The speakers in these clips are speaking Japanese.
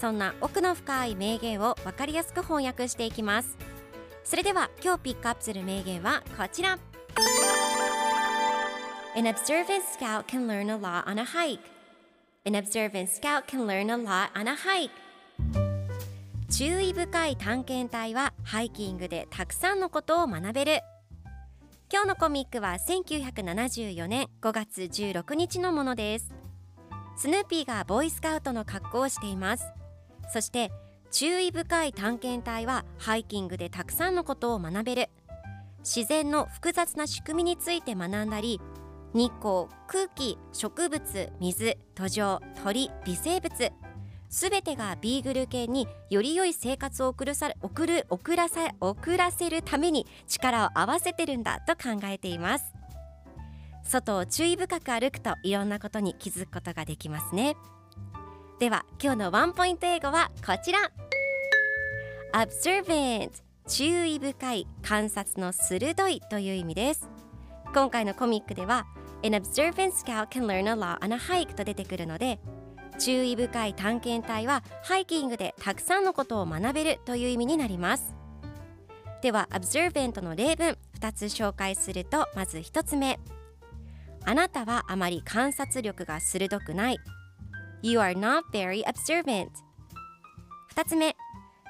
そんな奥の深い名言を分かりやすく翻訳していきます。それでは今日ピックアップする名言はこちら。An observant scout can learn a lot on a hike. An observant scout can learn a lot on a hike. 注意深い探検隊はハイキングでたくさんのことを学べる。今日のコミックは1974年5月16日のものです。スヌーピーがボーイスカウトの格好をしています。そして注意深い探検隊はハイキングでたくさんのことを学べる。自然の複雑な仕組みについて学んだり日光空気植物水土壌鳥微生物すべてがビーグル犬により良い生活を送るさ送る送らさ送らせるために力を合わせてるんだと考えています。外を注意深く歩くといろんなことに気づくことができますね。では今日のワンポイント英語はこちら。Observant 注意深い観察の鋭いという意味です。今回のコミックでは An observant scout can learn a lot on a hike と出てくるので注意深い探検隊はハイキングでたくさんのことを学べるという意味になります。では observant の例文2つ紹介するとまず1つ目。あなたはあまり観察力が鋭くない。You are not very observant 2つ目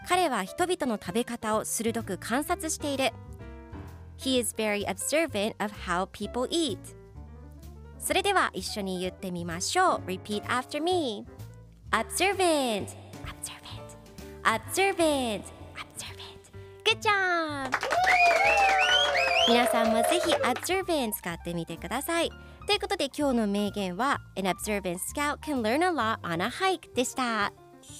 彼は人々の食べ方を鋭く観察している He is very observant of how people eat それでは一緒に言ってみましょう Repeat after me Observant Observant Observant Observant Good job! 皆さんもぜひ Observant 使ってみてくださいということで今日の名言は An observant scout can learn a lot on a hike でした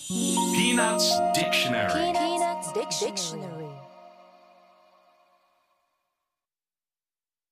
Peanuts Dictionary Peanuts Dictionary.